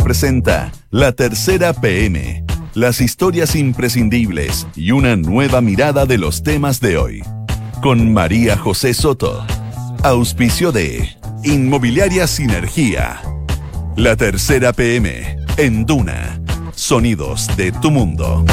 Presenta La Tercera PM, las historias imprescindibles y una nueva mirada de los temas de hoy. Con María José Soto. Auspicio de Inmobiliaria Sinergia. La Tercera PM en Duna. Sonidos de tu mundo.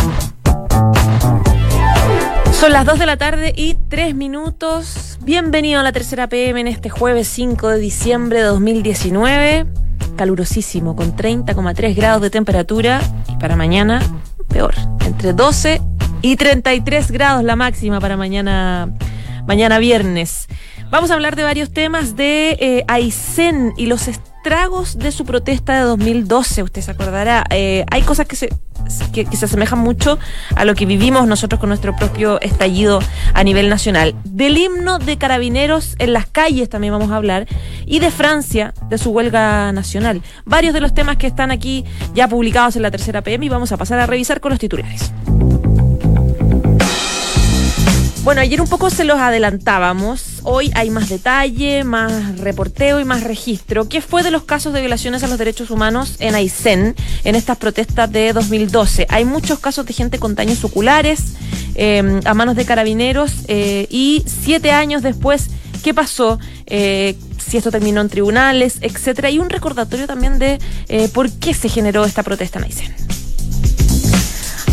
Son las 2 de la tarde y 3 minutos. Bienvenido a la tercera PM en este jueves 5 de diciembre de 2019. Calurosísimo, con 30,3 grados de temperatura. Y para mañana, peor, entre 12 y 33 grados la máxima para mañana, mañana viernes. Vamos a hablar de varios temas de eh, Aysén y los estragos de su protesta de 2012. Usted se acordará. Eh, hay cosas que se que, se asemejan mucho a lo que vivimos nosotros con nuestro propio estallido a nivel nacional. Del himno de carabineros en las calles también vamos a hablar y de Francia, de su huelga nacional. Varios de los temas que están aquí ya publicados en la tercera PM y vamos a pasar a revisar con los titulares. Bueno, ayer un poco se los adelantábamos. Hoy hay más detalle, más reporteo y más registro. ¿Qué fue de los casos de violaciones a los derechos humanos en Aysén en estas protestas de 2012? Hay muchos casos de gente con daños oculares em, a manos de carabineros eh, y siete años después, ¿qué pasó? Eh, si esto terminó en tribunales, etcétera, y un recordatorio también de eh, por qué se generó esta protesta en Aysén.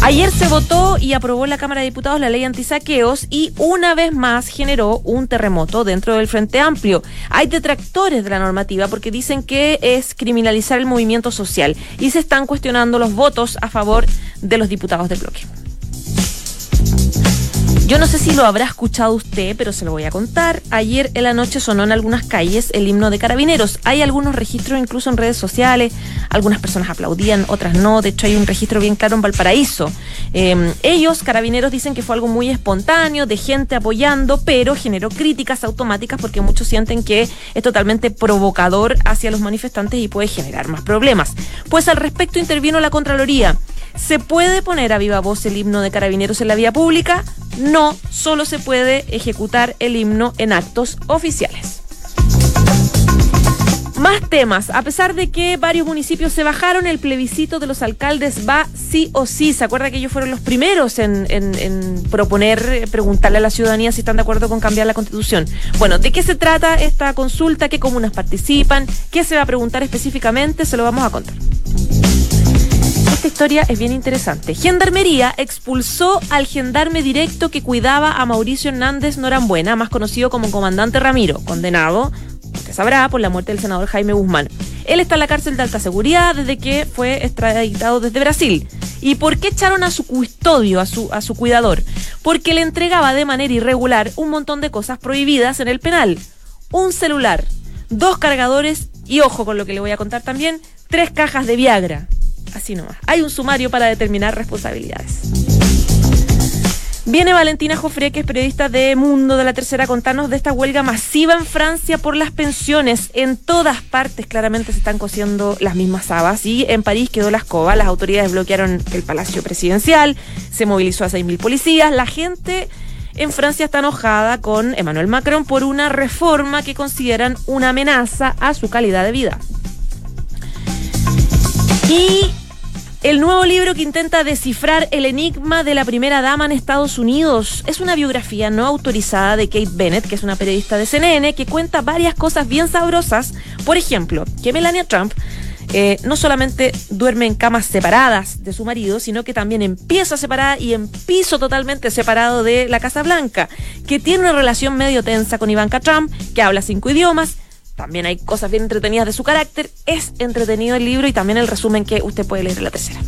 Ayer se votó y aprobó en la Cámara de Diputados la ley antisaqueos y una vez más generó un terremoto dentro del Frente Amplio. Hay detractores de la normativa porque dicen que es criminalizar el movimiento social y se están cuestionando los votos a favor de los diputados del bloque. Yo no sé si lo habrá escuchado usted, pero se lo voy a contar. Ayer en la noche sonó en algunas calles el himno de carabineros. Hay algunos registros incluso en redes sociales. Algunas personas aplaudían, otras no. De hecho, hay un registro bien claro en Valparaíso. Em, ellos, carabineros, dicen que fue algo muy espontáneo, de gente apoyando, pero generó críticas automáticas porque muchos sienten que es totalmente provocador hacia los manifestantes y puede generar más problemas. Pues al respecto intervino la Contraloría. ¿Se puede poner a viva voz el himno de carabineros en la vía pública? No, solo se puede ejecutar el himno en actos oficiales. Más temas. A pesar de que varios municipios se bajaron, el plebiscito de los alcaldes va sí o sí. ¿Se acuerda que ellos fueron los primeros en, en, proponer, eh, preguntarle a la ciudadanía si están de acuerdo con cambiar la constitución? Bueno, ¿de qué se trata esta consulta? ¿Qué comunas participan? ¿Qué se va a preguntar específicamente? Se lo vamos a contar. Esta historia es bien interesante. Gendarmería expulsó al gendarme directo que cuidaba a Mauricio Hernández Norambuena, más conocido como comandante Ramiro, condenado, usted sabrá, por la muerte del senador Jaime Guzmán. Él está en la cárcel de alta seguridad desde que fue extraditado desde Brasil. ¿Y por qué echaron a su custodio, a su, a su cuidador? Porque le entregaba de manera irregular un montón de cosas prohibidas en el penal. Un celular, dos cargadores y, ojo con lo que le voy a contar también, tres cajas de Viagra. Así nomás. Hay un sumario para determinar responsabilidades. Viene Valentina Joffre, que es periodista de Mundo de la Tercera, a contarnos de esta huelga masiva en Francia por las pensiones. En todas partes claramente se están cosiendo las mismas habas y en París quedó la escoba. Las autoridades bloquearon el Palacio Presidencial, se movilizó a 6.000 policías. La gente en Francia está enojada con Emmanuel Macron por una reforma que consideran una amenaza a su calidad de vida. Y el nuevo libro que intenta descifrar el enigma de la primera dama en Estados Unidos es una biografía no autorizada de Kate Bennett, que es una periodista de CNN, que cuenta varias cosas bien sabrosas. Por ejemplo, que Melania Trump eh, no solamente duerme en camas separadas de su marido, sino que también en pieza separada y en piso totalmente separado de la Casa Blanca, que tiene una relación medio tensa con Ivanka Trump, que habla cinco idiomas también hay cosas bien entretenidas de su carácter. Es entretenido el libro y también el resumen que usted puede leer en la tercera.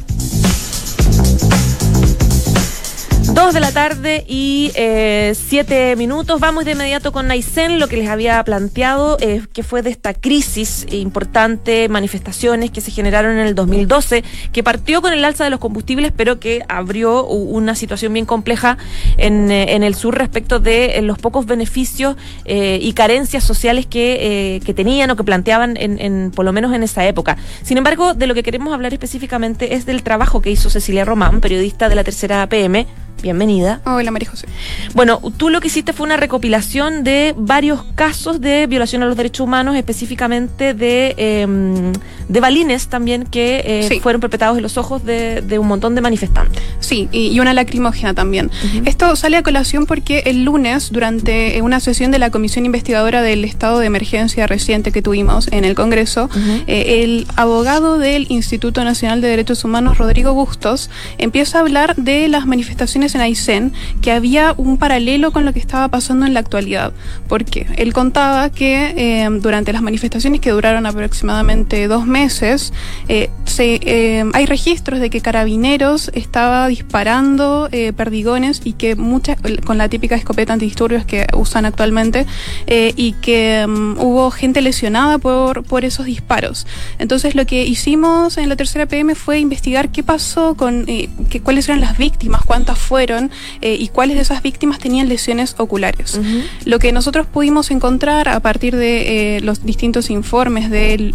Dos de la tarde y eh, siete minutos. Vamos de inmediato con Naisen, lo que les había planteado, eh, que fue de esta crisis importante, manifestaciones que se generaron en el 2012, que partió con el alza de los combustibles, pero que abrió una situación bien compleja en, eh, en el sur respecto de los pocos beneficios y carencias sociales que, que, tenían o que planteaban, en, en, por lo menos en esa época. Sin embargo, de lo que queremos hablar específicamente es del trabajo que hizo Cecilia Román, periodista de la tercera PM Bienvenida. Hola, María José. Bueno, tú lo que hiciste fue una recopilación de varios casos de violación a los derechos humanos, específicamente de, em, de balines también que eh, fueron perpetrados en los ojos de, un montón de manifestantes. Sí, y, una lacrimógena también. Esto sale a colación porque el lunes, durante una sesión de la Comisión Investigadora del Estado de Emergencia reciente que tuvimos en el Congreso, eh, el abogado del Instituto Nacional de Derechos Humanos, Rodrigo Bustos, empieza a hablar de las manifestaciones en Aysén que había un paralelo con lo que estaba pasando en la actualidad. Porque él contaba que eh, durante las manifestaciones que duraron aproximadamente dos meses, eh, se, eh, hay registros de que carabineros estaba disparando perdigones y que muchas, con la típica escopeta antidisturbios que usan actualmente, y que mm, hubo gente lesionada por, por esos disparos. Entonces lo que hicimos en la tercera PM fue investigar qué pasó con, que, cuáles eran las víctimas, cuántas fueron, eh, y cuáles de esas víctimas tenían lesiones oculares. Lo que nosotros pudimos encontrar a partir de eh, los distintos informes del,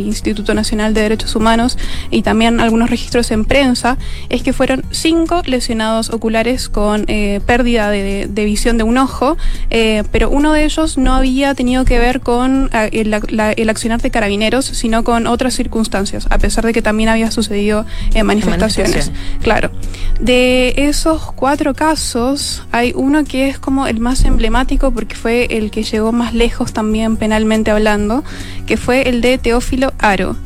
Instituto Nacional de Derechos Humanos y también algunos registros en prensa es que fueron cinco lesionados oculares con eh, pérdida de, visión de un ojo, pero uno de ellos no había tenido que ver con el, accionar de carabineros, sino con otras circunstancias, a pesar de que también había sucedido en manifestaciones. Claro. De esos cuatro casos, hay uno que es como el más emblemático porque fue el que llegó más lejos también penalmente hablando, que fue el de Teófilo Aro.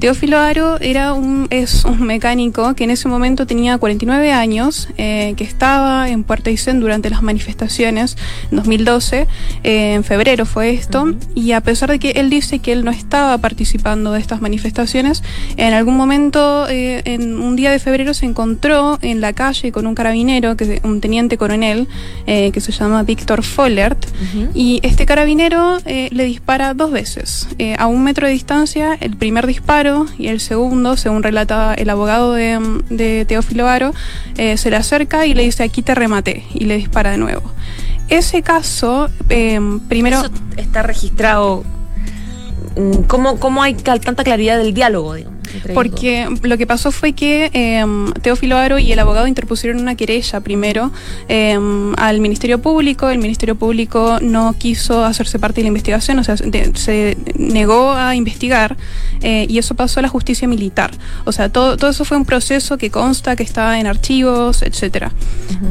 Teófilo Aro era un, es un mecánico que en ese momento tenía 49 años, eh, que estaba en Puerto Aysén durante las manifestaciones en 2012, eh, en febrero fue esto, y a pesar de que él dice que él no estaba participando de estas manifestaciones, en algún momento, eh, en un día de febrero, se encontró en la calle con un carabinero, que un teniente coronel, que se llama Víctor Follert, y este carabinero le dispara dos veces, a un metro de distancia, el primer disparo, y el segundo, según relata el abogado de, Teófilo Aro, eh, se le acerca y le dice aquí te rematé y le dispara de nuevo. Ese caso, em, primero... Eso está registrado. Mm, ¿Cómo, ¿Cómo hay tanta claridad del diálogo, digamos? Porque lo que pasó fue que em, Teófilo Aro y el abogado interpusieron una querella primero em, al Ministerio Público. El Ministerio Público no quiso hacerse parte de la investigación, o sea, se negó a investigar eh, y eso pasó a la justicia militar. O sea, todo, todo eso fue un proceso que consta, que está en archivos, etcétera.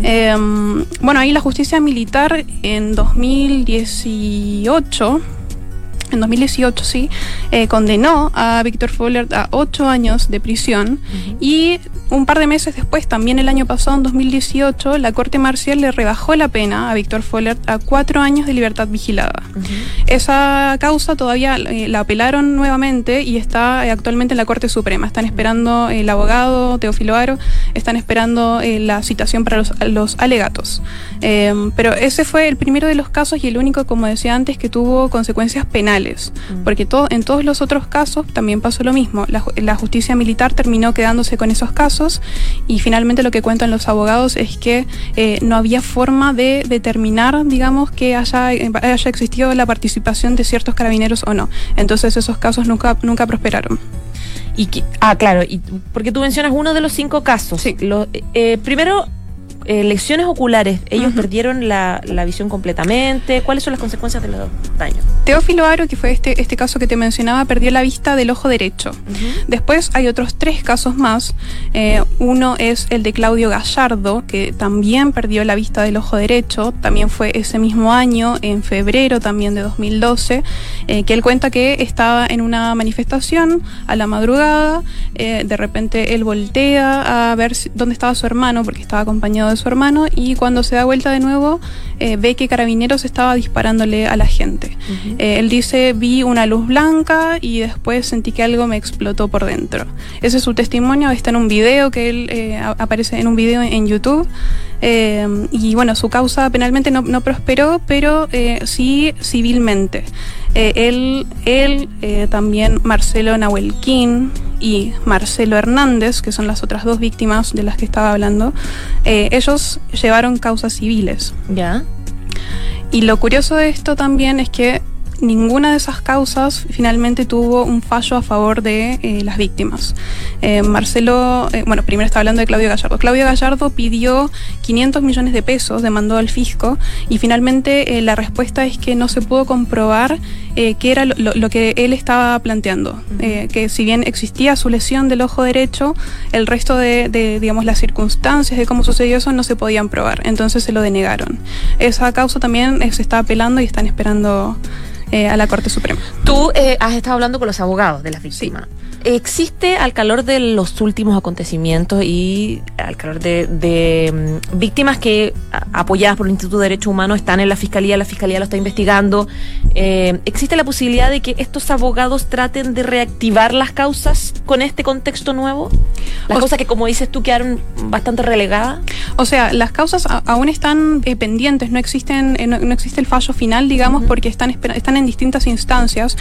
Em, bueno, ahí la justicia militar en 2018 en 2018, sí, eh, condenó a Víctor Fuller a ocho años de prisión y un par de meses después, también el año pasado, en 2018, la Corte Marcial le rebajó la pena a Víctor Fuller a cuatro años de libertad vigilada. Esa causa todavía eh, la apelaron nuevamente y está eh, actualmente en la Corte Suprema. Están esperando el abogado Teófilo Aro, están esperando la citación para los, los alegatos. pero ese fue el primero de los casos y el único, como decía antes, que tuvo consecuencias penales porque todo, en todos los otros casos también pasó lo mismo. La, justicia militar terminó quedándose con esos casos y finalmente lo que cuentan los abogados es que eh, no había forma de determinar, digamos, que haya, haya existido la participación de ciertos carabineros o no. Entonces esos casos nunca, nunca prosperaron. Y ah, claro, y porque tú mencionas uno de los cinco casos. Sí. Eh, primero, eh, lesiones oculares, ellos perdieron la, visión completamente. ¿Cuáles son las consecuencias de los daños? Teófilo Aro, que fue este, este caso que te mencionaba, perdió la vista del ojo derecho. Después hay otros tres casos más. Eh, uno es el de Claudio Gallardo, que también perdió la vista del ojo derecho. También fue ese mismo año, en febrero también de 2012, eh, que él cuenta que estaba en una manifestación a la madrugada. de repente él voltea a ver dónde estaba su hermano, porque estaba acompañado de su hermano y cuando se da vuelta de nuevo eh, ve que Carabineros estaba disparándole a la gente. Eh, él dice, vi una luz blanca y después sentí que algo me explotó por dentro. Ese es su testimonio, está en un video que él eh, aparece en un video en YouTube. y bueno, su causa penalmente no, no prosperó, pero sí civilmente. él, él también Marcelo Nahuelquín, y Marcelo Hernández, que son las otras dos víctimas de las que estaba hablando, eh, ellos llevaron causas civiles. Ya. Y lo curioso de esto también es que ninguna de esas causas finalmente tuvo un fallo a favor de eh, las víctimas. Eh, Marcelo, eh, bueno, primero está hablando de Claudio Gallardo. Claudio Gallardo pidió 500 millones de pesos, demandó al fisco y finalmente la respuesta es que no se pudo comprobar qué era lo, que él estaba planteando. que si bien existía su lesión del ojo derecho, el resto de, de, digamos, las circunstancias de cómo sucedió eso no se podían probar. Entonces se lo denegaron. Esa causa también se está apelando y están esperando eh, a la Corte Suprema. Tú eh, has estado hablando con los abogados de las víctimas. ¿Existe al calor de los últimos acontecimientos y al calor de, mm, víctimas que apoyadas por el Instituto de Derechos Humanos están en la Fiscalía, la Fiscalía lo está investigando? Eh, ¿Existe la posibilidad de que estos abogados traten de reactivar las causas con este contexto nuevo? Las causas que, como dices tú, quedaron bastante relegadas. O sea, las causas aún están eh, pendientes, no existen, eh, no, existe el fallo final, digamos, porque están, están en distintas instancias.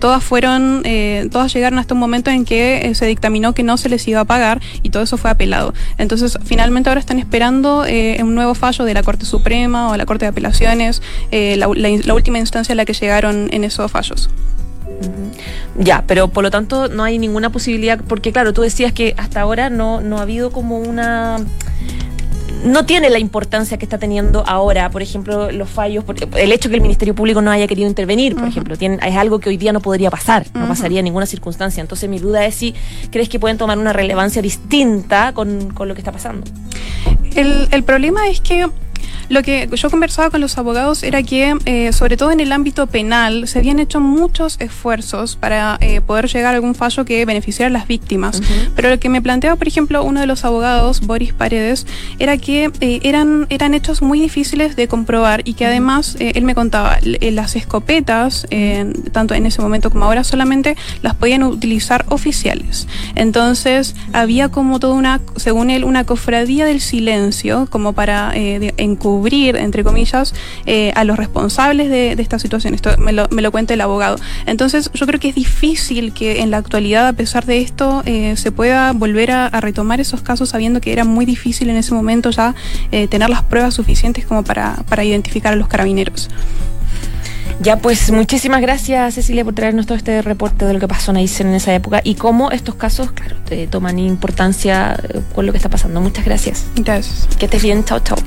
todas fueron, todas llegaron hasta un momento en que eh, se dictaminó que no se les iba a pagar y todo eso fue apelado. Entonces, finalmente ahora están esperando eh, un nuevo fallo de la Corte Suprema o la Corte de Apelaciones, eh, la, última instancia a la que llegaron en esos fallos. Ya, pero por lo tanto no hay ninguna posibilidad, porque claro, tú decías que hasta ahora no, no ha habido como una no tiene la importancia que está teniendo ahora, por ejemplo, los fallos, el hecho que el Ministerio Público no haya querido intervenir, por ejemplo, tiene, es algo que hoy día no podría pasar, no pasaría en ninguna circunstancia. Entonces mi duda es si crees que pueden tomar una relevancia distinta con, con lo que está pasando. El, el problema es que lo que yo conversaba con los abogados era que, eh, sobre todo en el ámbito penal, se habían hecho muchos esfuerzos para eh, poder llegar a algún fallo que beneficiara a las víctimas. Pero lo que me planteaba, por ejemplo, uno de los abogados, Boris Paredes, era que eh, eran, eran hechos muy difíciles de comprobar y que además, él me contaba, las escopetas, tanto en ese momento como ahora, solamente las podían utilizar oficiales. Entonces, había como toda una, según él, una cofradía del silencio, como para encubrir cubrir, entre comillas, eh, a los responsables de, esta situación. Esto me lo, me lo, cuenta el abogado. Entonces, yo creo que es difícil que en la actualidad, a pesar de esto, eh, se pueda volver a, retomar esos casos sabiendo que era muy difícil en ese momento ya eh, tener las pruebas suficientes como para, para identificar a los carabineros. Ya, pues muchísimas gracias Cecilia por traernos todo este reporte de lo que pasó en Aysén en esa época y cómo estos casos, claro, te toman importancia con lo que está pasando. Muchas gracias. Gracias. Que estés bien. Chao, chao.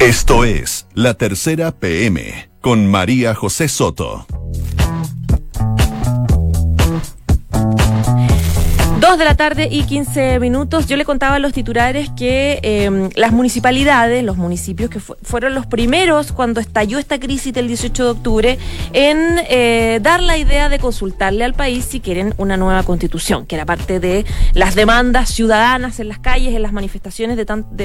Esto es La Tercera PM con María José Soto. Dos de la tarde y 15 minutos. Yo le contaba a los titulares que em, las municipalidades, los municipios que fueron los primeros cuando estalló esta crisis del 18 de octubre en eh, dar la idea de consultarle al país si quieren una nueva constitución, que era parte de las demandas ciudadanas en las calles, en las manifestaciones de,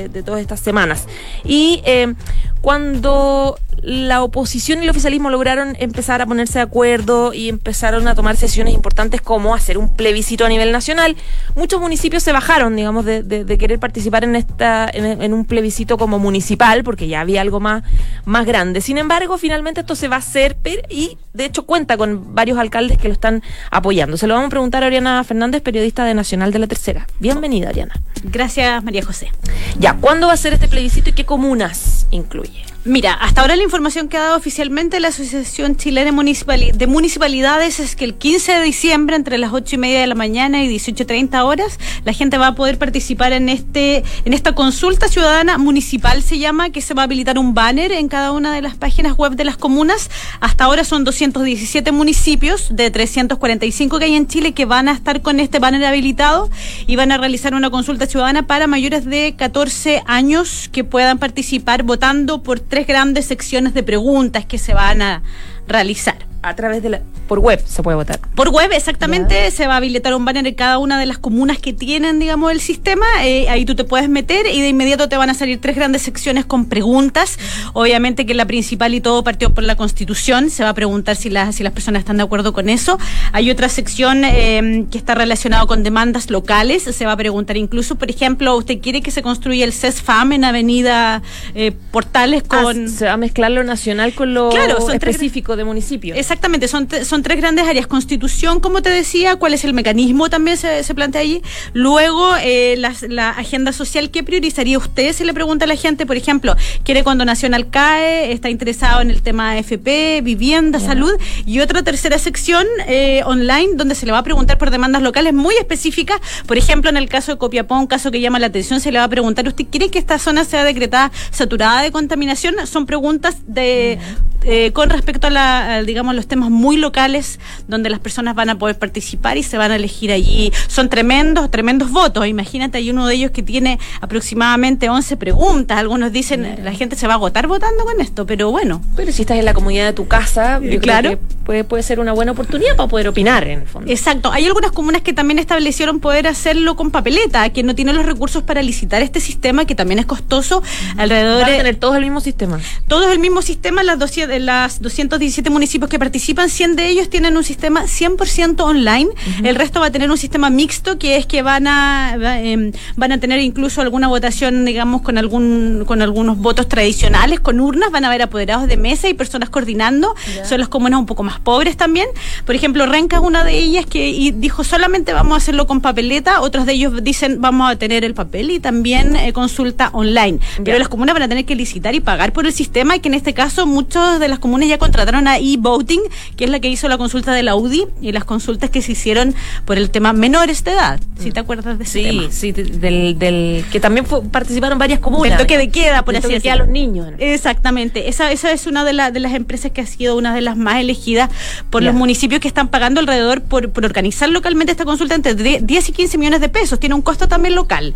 de, todas estas semanas. Y em, cuando la oposición y el oficialismo lograron empezar a ponerse de acuerdo y empezaron a tomar sesiones importantes como hacer un plebiscito a nivel nacional, muchos municipios se bajaron, digamos, de, querer participar en esta en, un plebiscito como municipal, porque ya había algo más, más grande. Sin embargo, finalmente esto se va a hacer y de hecho cuenta con varios alcaldes que lo están apoyando. Se lo vamos a preguntar a Ariana Fernández, periodista de Nacional de la Tercera. Bienvenida, Ariana. Gracias, María José. Ya, ¿cuándo va a ser este plebiscito y qué comunas incluye? Mira, hasta ahora la información que ha dado oficialmente la Asociación Chilena de Municipalidades es que el 15 de diciembre, entre las 8 y media de la mañana y 18.30 horas, la gente va a poder participar en este en esta consulta ciudadana municipal, se llama, que se va a habilitar un banner en cada una de las páginas web de las comunas. Hasta ahora son 217 municipios de 345 que hay en Chile que van a estar con este banner habilitado y van a realizar una consulta ciudadana para mayores de 14 años que puedan participar votando por tres grandes secciones de preguntas que se van a realizar a través de la por web se puede votar. Por web, exactamente, se va a habilitar un banner en cada una de las comunas que tienen, digamos, el sistema. Eh, ahí tú te puedes meter y de inmediato te van a salir tres grandes secciones con preguntas. Obviamente que la principal y todo partió por la Constitución. Se va a preguntar si las si las personas están de acuerdo con eso. Hay otra sección em, que está relacionada con demandas locales. Se va a preguntar incluso, por ejemplo, ¿usted quiere que se construya el CESFAM en Avenida eh, Portales ah, con? se va a mezclar lo nacional con lo específico de municipio. Exactamente, son, son tres grandes áreas. Constitución, como te decía, cuál es el mecanismo también se, se plantea allí. Luego, eh, la, agenda social, ¿qué priorizaría usted? Se le pregunta a la gente, por ejemplo, quiere cuando Nacional cae, está interesado en el tema AFP, vivienda, salud. Y otra tercera sección eh, online donde se le va a preguntar por demandas locales muy específicas. Por ejemplo, en el caso de Copiapó, un caso que llama la atención, se le va a preguntar, ¿usted quiere que esta zona sea decretada saturada de contaminación? Son preguntas de eh, con respecto a, la, digamos, los temas muy locales donde las personas van a poder participar y se van a elegir allí. Son tremendos, tremendos votos. Imagínate, hay uno de ellos que tiene aproximadamente 11 preguntas. Algunos dicen, la gente se va a agotar votando con esto, pero bueno. Pero si estás en la comunidad de tu casa, claro. Puede, puede ser una buena oportunidad para poder opinar, en el fondo. Exacto. Hay algunas comunas que también establecieron poder hacerlo con papeleta, que no tienen los recursos para licitar este sistema, que también es costoso. Alrededor Van a tener todos el mismo sistema. Todos el mismo sistema, las 200 de las 217 municipios que participan, 100 de ellos tienen un sistema 100% online. El resto va a tener un sistema mixto, que es que van a em, van a tener incluso alguna votación, digamos, con algún con algunos votos tradicionales, con urnas, van a haber apoderados de mesa y personas coordinando. Son las comunas un poco más pobres también. Por ejemplo, Renca es una de ellas que dijo solamente vamos a hacerlo con papeleta, otros de ellos dicen vamos a tener el papel y también eh, consulta online. Pero las comunas van a tener que licitar y pagar por el sistema y que en este caso muchos de las comunas ya contrataron a e-voting, que es la que hizo la consulta de la UDI y las consultas que se hicieron por el tema menores de edad. Si te acuerdas de ese sí, tema. Sí, del, del que también participaron varias comunas. Del toque de queda, por así decirlo. a los niños. Exactamente. Esa, esa es una de, de las empresas que ha sido una de las más elegidas por los municipios que están pagando alrededor por, por organizar localmente esta consulta entre 10 y 15 millones de pesos. Tiene un costo también local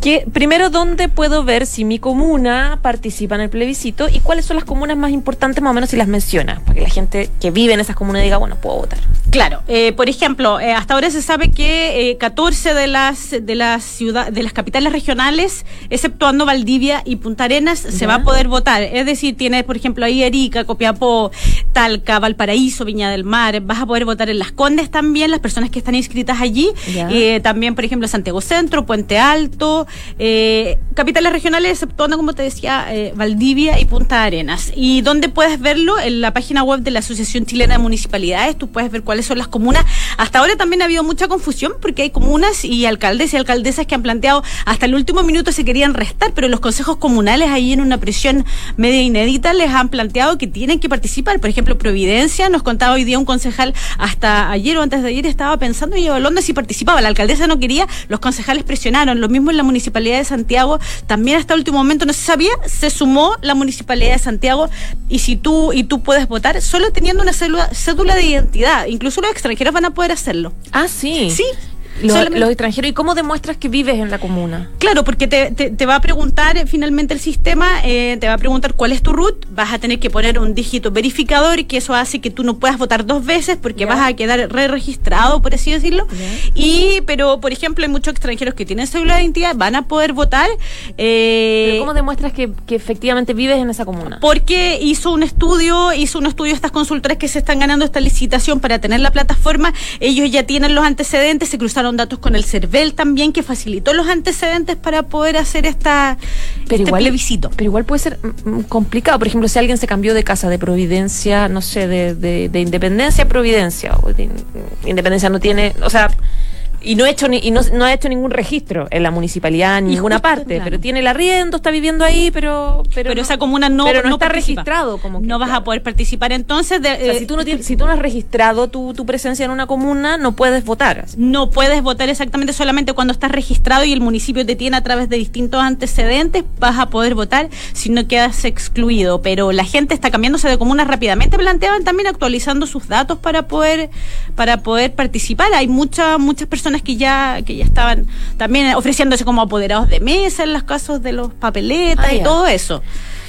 que primero dónde puedo ver si mi comuna participa en el plebiscito y cuáles son las comunas más importantes más o menos si las menciona, para que la gente que vive en esas comunas diga, bueno, puedo votar. Claro, eh, por ejemplo, eh, hasta ahora se sabe que 14 eh, de las de las ciudades de las capitales regionales, exceptuando Valdivia y Punta Arenas, se va a poder votar. Es decir, tienes, por ejemplo, ahí Erika, Copiapó, Talca, Valparaíso, Viña del Mar, vas a poder votar en Las Condes también, las personas que están inscritas allí, también, por ejemplo, Santiago Centro, Puente Alto, eh, capitales regionales, exceptuando, como te decía, eh, Valdivia y Punta Arenas. ¿Y dónde puedes verlo? En la página web de la Asociación Chilena de Municipalidades, tú puedes ver cuáles son las comunas. Hasta ahora también ha habido mucha confusión porque hay comunas y alcaldes y alcaldesas que han planteado hasta el último minuto se querían restar, pero los consejos comunales ahí en una presión media inédita les han planteado que tienen que participar. Por ejemplo, Providencia, nos contaba hoy día un concejal hasta ayer o antes de ayer estaba pensando y evaluando si participaba. La alcaldesa no quería, los concejales presionaron. Lo mismo en la Municipalidad de Santiago, también hasta el último momento no se sabía, se sumó la Municipalidad de Santiago y si tú y tú puedes votar solo teniendo una cédula, cédula de identidad, incluso los extranjeros van a poder hacerlo. Ah, sí. Sí, los, extranjeros. ¿Y cómo demuestras que vives en la comuna? Claro, porque te, te, va a preguntar eh, finalmente el sistema, eh, te va a preguntar cuál es tu root, vas a tener que poner un dígito verificador, que eso hace que tú no puedas votar dos veces porque vas a quedar re-registrado, por así decirlo. Y, pero, por ejemplo, hay muchos extranjeros que tienen cédula de identidad, van a poder votar. Eh, ¿Pero cómo demuestras que, que, efectivamente vives en esa comuna? Porque hizo un estudio, hizo un estudio estas consultoras que se están ganando esta licitación para tener la plataforma, ellos ya tienen los antecedentes, se cruzaron datos con el CERVEL también, que facilitó los antecedentes para poder hacer esta, pero este igual, Pero igual puede ser mm, mm, complicado. Por ejemplo, si alguien se cambió de casa de Providencia, no sé, de, de, Independencia a Providencia, o Independencia no tiene, o sea y no, hecho ni, y no, no, ha hecho ningún registro en la municipalidad en ninguna parte, pero tiene el arriendo, está viviendo ahí, pero pero, esa comuna no, pero no, está registrado como no vas a poder participar. Entonces de, si tú no tienes, si tú no has registrado tu, tu presencia en una comuna no puedes votar. No puedes votar exactamente solamente cuando estás registrado y el municipio te tiene a través de distintos antecedentes vas a poder votar si no quedas excluido. Pero la gente está cambiándose de comunas rápidamente planteaban también actualizando sus datos para poder para poder participar. Hay muchas muchas personas que ya, que ya estaban también ofreciéndose como apoderados de mesa en los casos de los papeletas ah, y todo eso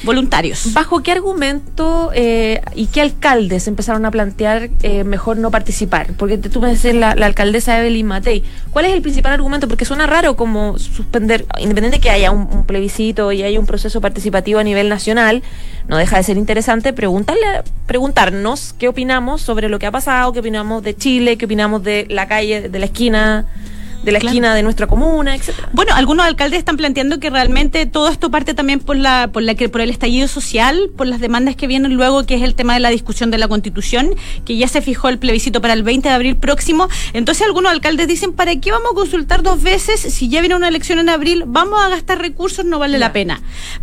voluntarios. ¿Bajo qué argumento eh, y qué alcaldes empezaron a plantear eh, mejor no participar? Porque tú me decís la, alcaldesa Evelyn Matei. ¿Cuál es el principal argumento? Porque suena raro como suspender, independiente que haya un, plebiscito y haya un proceso participativo a nivel nacional, no deja de ser interesante preguntarle, preguntarnos qué opinamos sobre lo que ha pasado, qué opinamos de Chile, qué opinamos de la calle, de la esquina de la esquina de nuestra comuna, etcétera. Bueno, algunos alcaldes están planteando que realmente todo esto parte también por la, por la que por el estallido social, por las demandas que vienen luego, que es el tema de la discusión de la constitución, que ya se fijó el plebiscito para el 20 de abril próximo. Entonces algunos alcaldes dicen, ¿para qué vamos a consultar dos veces? Si ya viene una elección en abril, vamos a gastar recursos, no vale la pena.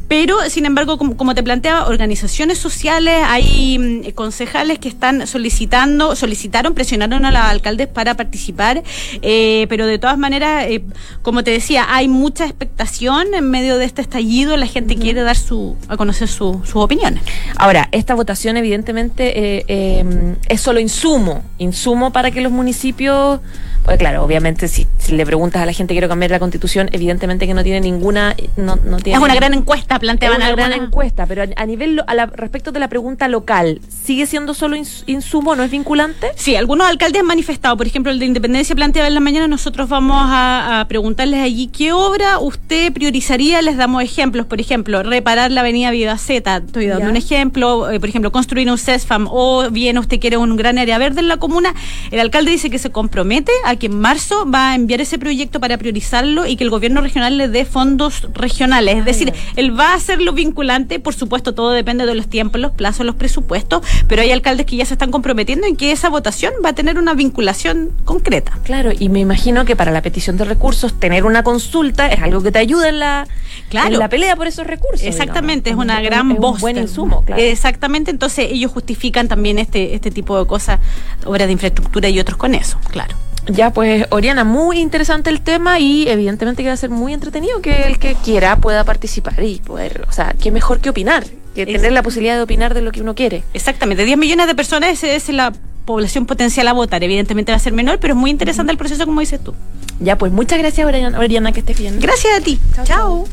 Pero, sin embargo, como, te planteaba, organizaciones sociales, hay mm, concejales que están solicitando, solicitaron, presionaron a los alcaldes para participar, eh, pero de todas maneras, eh, como te decía, hay mucha expectación en medio de este estallido, la gente quiere dar su, a conocer sus opiniones. Ahora, esta votación evidentemente eh, es solo insumo, insumo para que los municipios pues claro, obviamente si, le preguntas a la gente quiero cambiar la constitución, evidentemente que no tiene ninguna... No, no tiene es una gran encuesta, planteaban Es una gran encuesta, pero a, nivel, a respecto de la pregunta local, ¿sigue siendo solo insumo, no es vinculante? Sí, algunos alcaldes han manifestado, por ejemplo, el de Independencia planteaba en la mañana, nosotros vamos a, preguntarles allí qué obra usted priorizaría, les damos ejemplos, por ejemplo, reparar la avenida Vivaceta, estoy dando un ejemplo, eh, por ejemplo, construir un CESFAM o bien usted quiere un gran área verde en la comuna, el alcalde dice que se compromete a que en marzo va a enviar ese proyecto para priorizarlo y que el gobierno regional le dé fondos regionales. Es decir, él va a hacerlo vinculante, por supuesto, todo depende de los tiempos, los plazos, los presupuestos, pero hay alcaldes que ya se están comprometiendo en que esa votación va a tener una vinculación concreta. Claro, y me imagino que para la petición de recursos, tener una consulta es algo que te ayuda en la, claro. la pelea por esos recursos. Exactamente, es una gran voz. Un buen insumo, claro. Exactamente, entonces ellos justifican también este, este tipo de cosas, obras de infraestructura y otros con eso, claro. Ya, pues, Oriana, muy interesante el tema y evidentemente que va a ser muy entretenido que el que quiera pueda participar y poder, o sea, qué mejor que opinar, que tener la posibilidad de opinar de lo que uno quiere. Exactamente, 10 millones de personas es la población potencial a votar. Evidentemente va a ser menor, pero es muy interesante el proceso, como dices tú. Ya, pues muchas gracias, Oriana, que estés bien. Gracias a ti. Chao.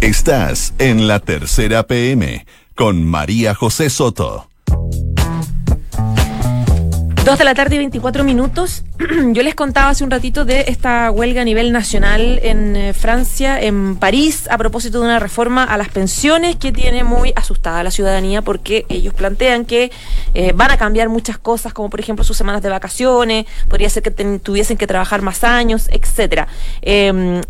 Estás en la tercera PM con María José Soto. Dos de la tarde y 24 minutos. Yo les contaba hace un ratito de esta huelga a nivel nacional en eh, Francia, en París, a propósito de una reforma a las pensiones que tiene muy asustada a la ciudadanía porque ellos plantean que eh, van a cambiar muchas cosas, como por ejemplo sus semanas de vacaciones, podría ser que tuviesen que trabajar más años, etcétera. Em,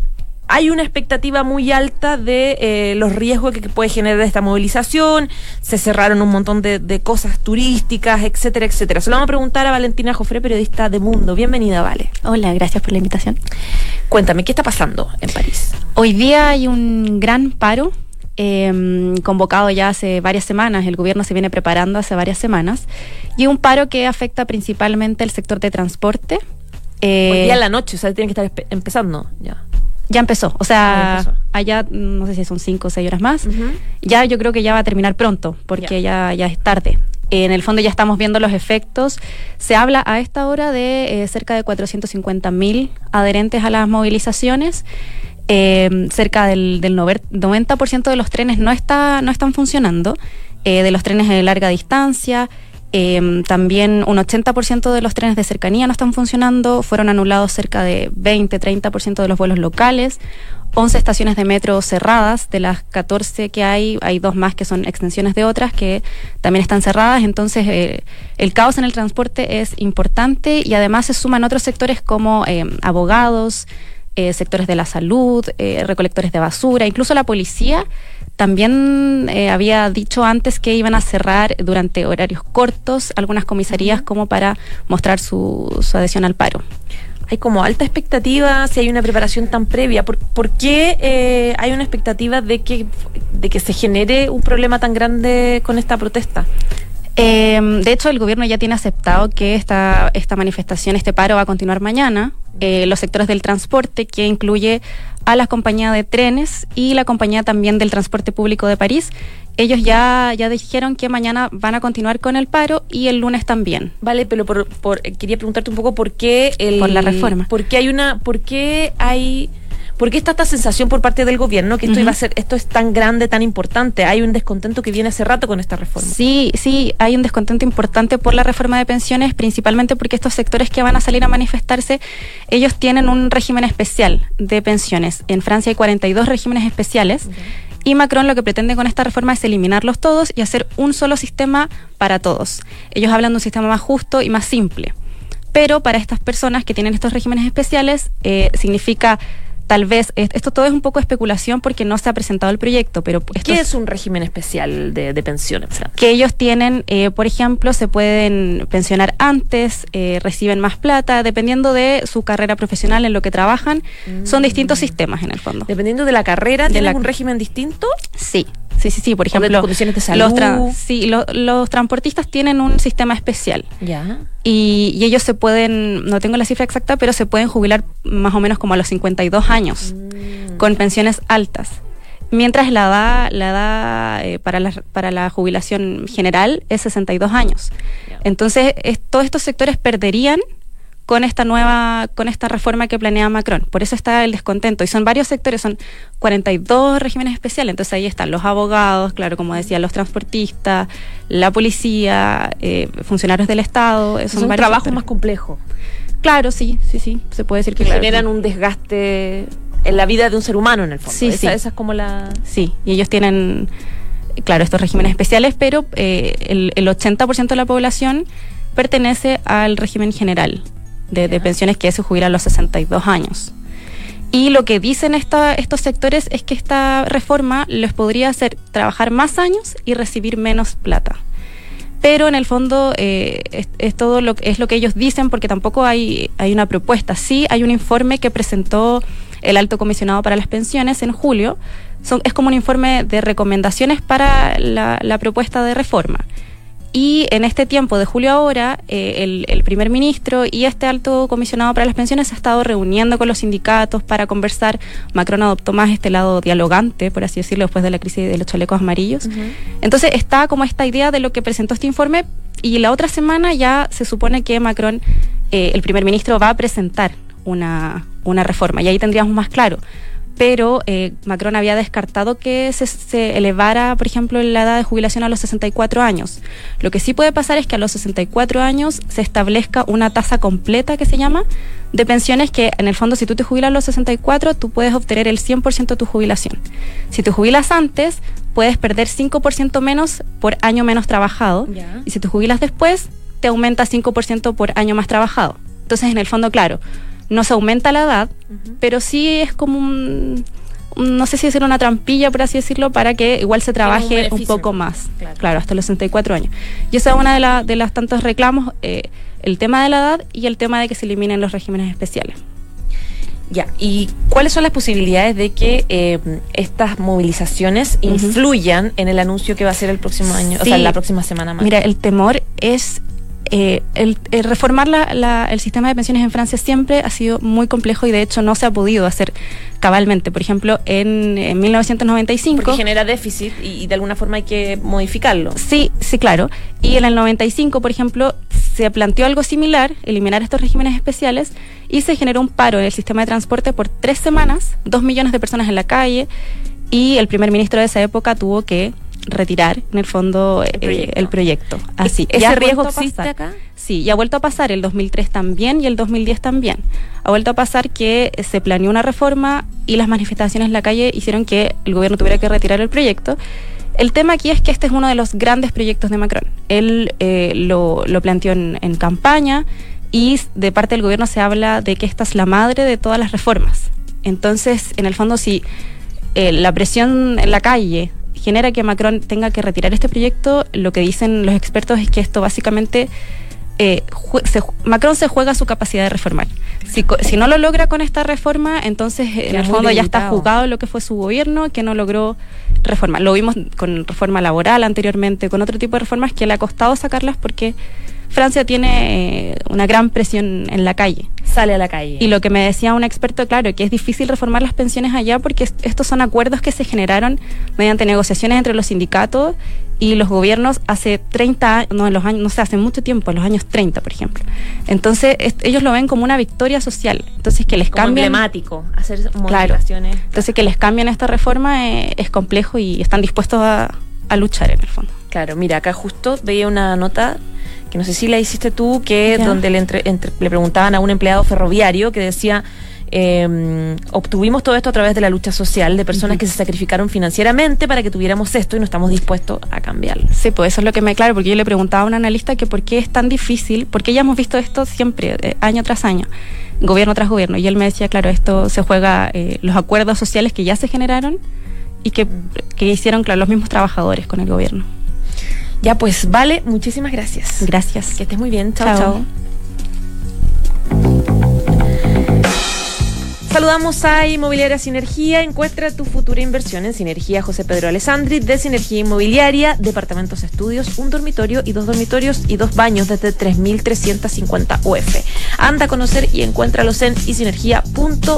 hay una expectativa muy alta de eh, los riesgos que puede generar esta movilización. Se cerraron un montón de, cosas turísticas, etcétera, etcétera. Se lo vamos a preguntar a Valentina Jofre, periodista de Mundo. Bienvenida, Vale. Hola, gracias por la invitación. Cuéntame, ¿qué está pasando en París? Hoy día hay un gran paro em, convocado ya hace varias semanas, el gobierno se viene preparando hace varias semanas, y un paro que afecta principalmente el sector de transporte. Hoy día en la noche, o sea, tiene que estar empezando ya. Ya empezó, o sea, allá no sé si son cinco o seis horas más. Ya yo creo que ya va a terminar pronto, porque ya, ya es tarde. En el fondo ya estamos viendo los efectos. Se habla a esta hora de eh, cerca de 450 mil adherentes a las movilizaciones. Eh, cerca del, del 90% de los trenes no, está, no están funcionando, eh, de los trenes de larga distancia. Em, también un 80% de los trenes de cercanía no están funcionando, fueron anulados cerca de 20-30% de los vuelos locales, 11 estaciones de metro cerradas, de las 14 que hay, hay dos más que son extensiones de otras que también están cerradas, entonces eh, el caos en el transporte es importante y además se suman otros sectores como em, abogados, eh, sectores de la salud, eh, recolectores de basura, incluso la policía también eh, había dicho antes que iban a cerrar durante horarios cortos algunas comisarías como para mostrar su, adhesión al paro. Hay como alta expectativa si hay una preparación tan previa. ¿Por, qué eh, hay una expectativa de que, de que se genere un problema tan grande con esta protesta? Em, de hecho, el gobierno ya tiene aceptado que esta, esta manifestación, este paro va a continuar mañana. Eh, los sectores del transporte, que incluye a la compañía de trenes y la compañía también del transporte público de París. Ellos ya, ya dijeron que mañana van a continuar con el paro y el lunes también. Vale, pero por, por quería preguntarte un poco por qué el, por la reforma. ¿Por qué hay una, por qué hay ¿Por qué está esta sensación por parte del gobierno que esto iba a ser, esto es tan grande, tan importante? Hay un descontento que viene hace rato con esta reforma. Sí, sí, hay un descontento importante por la reforma de pensiones, principalmente porque estos sectores que van a salir a manifestarse, ellos tienen un régimen especial de pensiones. En Francia hay 42 regímenes especiales. Y Macron lo que pretende con esta reforma es eliminarlos todos y hacer un solo sistema para todos. Ellos hablan de un sistema más justo y más simple. Pero para estas personas que tienen estos regímenes especiales, eh, significa tal vez, esto todo es un poco especulación porque no se ha presentado el proyecto, pero... ¿Qué es un régimen especial de, pensiones? Que ellos tienen, eh, por ejemplo, se pueden pensionar antes, eh, reciben más plata, dependiendo de su carrera profesional en lo que trabajan. Son mm. distintos sistemas en el fondo. Dependiendo de la carrera, ¿tienen un régimen distinto? Sí. Sí, sí, sí. Por ejemplo, Los, sí, los transportistas tienen un sistema especial. Ya. Y, ellos se pueden, no tengo la cifra exacta, pero se pueden jubilar más o menos como a los 52 años, mm. con pensiones altas. Mientras la edad, la edad eh, para, la, para la jubilación general es 62 años. Entonces, todos estos sectores perderían con esta nueva, con esta reforma que planea Macron. Por eso está el descontento. Y son varios sectores, son 42 regímenes especiales. Entonces ahí están los abogados, claro, como decía, los transportistas, la policía, eh, funcionarios del Estado. Es un trabajo más complejo. Claro, sí, sí, sí. Se puede decir que, generan un desgaste en la vida de un ser humano, en el fondo. Sí, esa, sí. esa es como la. Sí, y ellos tienen, claro, estos regímenes especiales, pero eh, el, el 80% de la población pertenece al régimen general de, pensiones que se jubilan a los 62 años. Y lo que dicen estos sectores es que esta reforma les podría hacer trabajar más años y recibir menos plata. Pero en el fondo eh, es, todo lo, es lo que ellos dicen porque tampoco hay, hay una propuesta. Sí hay un informe que presentó el alto comisionado para las pensiones en julio. Son, es como un informe de recomendaciones para la propuesta de reforma. Y en este tiempo de julio ahora, eh, el, primer ministro y este alto comisionado para las pensiones se ha estado reuniendo con los sindicatos para conversar. Macron adoptó más este lado dialogante, por así decirlo, después de la crisis de los chalecos amarillos. Entonces está como esta idea de lo que presentó este informe y la otra semana ya se supone que Macron, eh, el primer ministro, va a presentar una, una reforma y ahí tendríamos más claro pero eh, Macron había descartado que se, elevara, por ejemplo, la edad de jubilación a los 64 años. Lo que sí puede pasar es que a los 64 años se establezca una tasa completa que se llama de pensiones que en el fondo si tú te jubilas a los 64 tú puedes obtener el 100% de tu jubilación. Si te jubilas antes puedes perder 5% menos por año menos trabajado y si te jubilas después te aumenta 5% por año más trabajado. Entonces en el fondo, claro, no se aumenta la edad, pero sí es como un, no sé si decir una trampilla, por así decirlo, para que igual se trabaje un, poco más, claro. hasta los 64 años. Y esa es una de, de las tantos reclamos, eh, el tema de la edad y el tema de que se eliminen los regímenes especiales. Ya, ¿y cuáles son las posibilidades de que eh, estas movilizaciones influyan en el anuncio que va a ser el próximo año, o sea, la próxima semana más? Mira, el temor es eh, el, reformar el sistema de pensiones en Francia siempre ha sido muy complejo y de hecho no se ha podido hacer cabalmente. Por ejemplo, en, 1995... Porque genera déficit y, de alguna forma hay que modificarlo. Sí, sí, claro. Y en el 95, por ejemplo, se planteó algo similar, eliminar estos regímenes especiales, y se generó un paro en el sistema de transporte por tres semanas, dos millones de personas en la calle, y el primer ministro de esa época tuvo que retirar en el fondo el proyecto. Eh, Así. ¿Ese riesgo existe acá? Sí, y ha vuelto a pasar el 2003 también y el 2010 también. Ha vuelto a pasar que se planeó una reforma y las manifestaciones en la calle hicieron que el gobierno tuviera que retirar el proyecto. El tema aquí es que este es uno de los grandes proyectos de Macron. Él eh, lo, planteó en, campaña y de parte del gobierno se habla de que esta es la madre de todas las reformas. Entonces, en el fondo, si eh, la presión en la calle genera que Macron tenga que retirar este proyecto, lo que dicen los expertos es que esto básicamente eh, Macron se juega su capacidad de reformar. Si, si, no lo logra con esta reforma, entonces en el fondo ya está jugado lo que fue su gobierno, que no logró reformar. Lo vimos con reforma laboral anteriormente, con otro tipo de reformas que le ha costado sacarlas porque Francia tiene eh, una gran presión en la calle. Sale a la calle. Y lo que me decía un experto, claro, que es difícil reformar las pensiones allá porque estos son acuerdos que se generaron mediante negociaciones entre los sindicatos y los gobiernos hace 30 años, no, en los años, no sé, hace mucho tiempo, en los años 30, por ejemplo. Entonces, ellos lo ven como una victoria social. Entonces, que les como cambien. emblemático, hacer modificaciones. Entonces, que les cambien esta reforma eh, es complejo y están dispuestos a, a luchar en el fondo. Claro, mira, acá justo veía una nota que no sé si la hiciste tú, que donde le, le preguntaban a un empleado ferroviario que decía, eh, obtuvimos todo esto a través de la lucha social de personas que se sacrificaron financieramente para que tuviéramos esto y no estamos dispuestos a cambiarlo. Sí, pues eso es lo que me claro, porque yo le preguntaba a un analista que por qué es tan difícil, porque ya hemos visto esto siempre, eh, año tras año, gobierno tras gobierno, y él me decía, claro, esto se juega, eh, los acuerdos sociales que ya se generaron y que, que hicieron, claro, los mismos trabajadores con el gobierno. Ya, pues vale, muchísimas gracias. Gracias. Que estés muy bien. Chao, Chao. Saludamos a Inmobiliaria Sinergia. Encuentra tu futura inversión en Sinergia José Pedro Alessandri de Sinergia Inmobiliaria, departamentos estudios, un dormitorio y dos dormitorios y dos baños desde 3.350 UF. Anda a conocer y encuéntralos en isinergia.cl.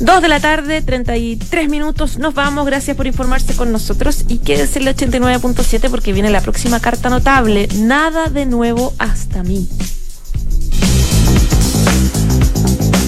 Dos de la tarde, 33 minutos. Nos vamos. Gracias por informarse con nosotros. Y quédese en el 89.7 porque viene la próxima carta notable. Nada de nuevo hasta mí.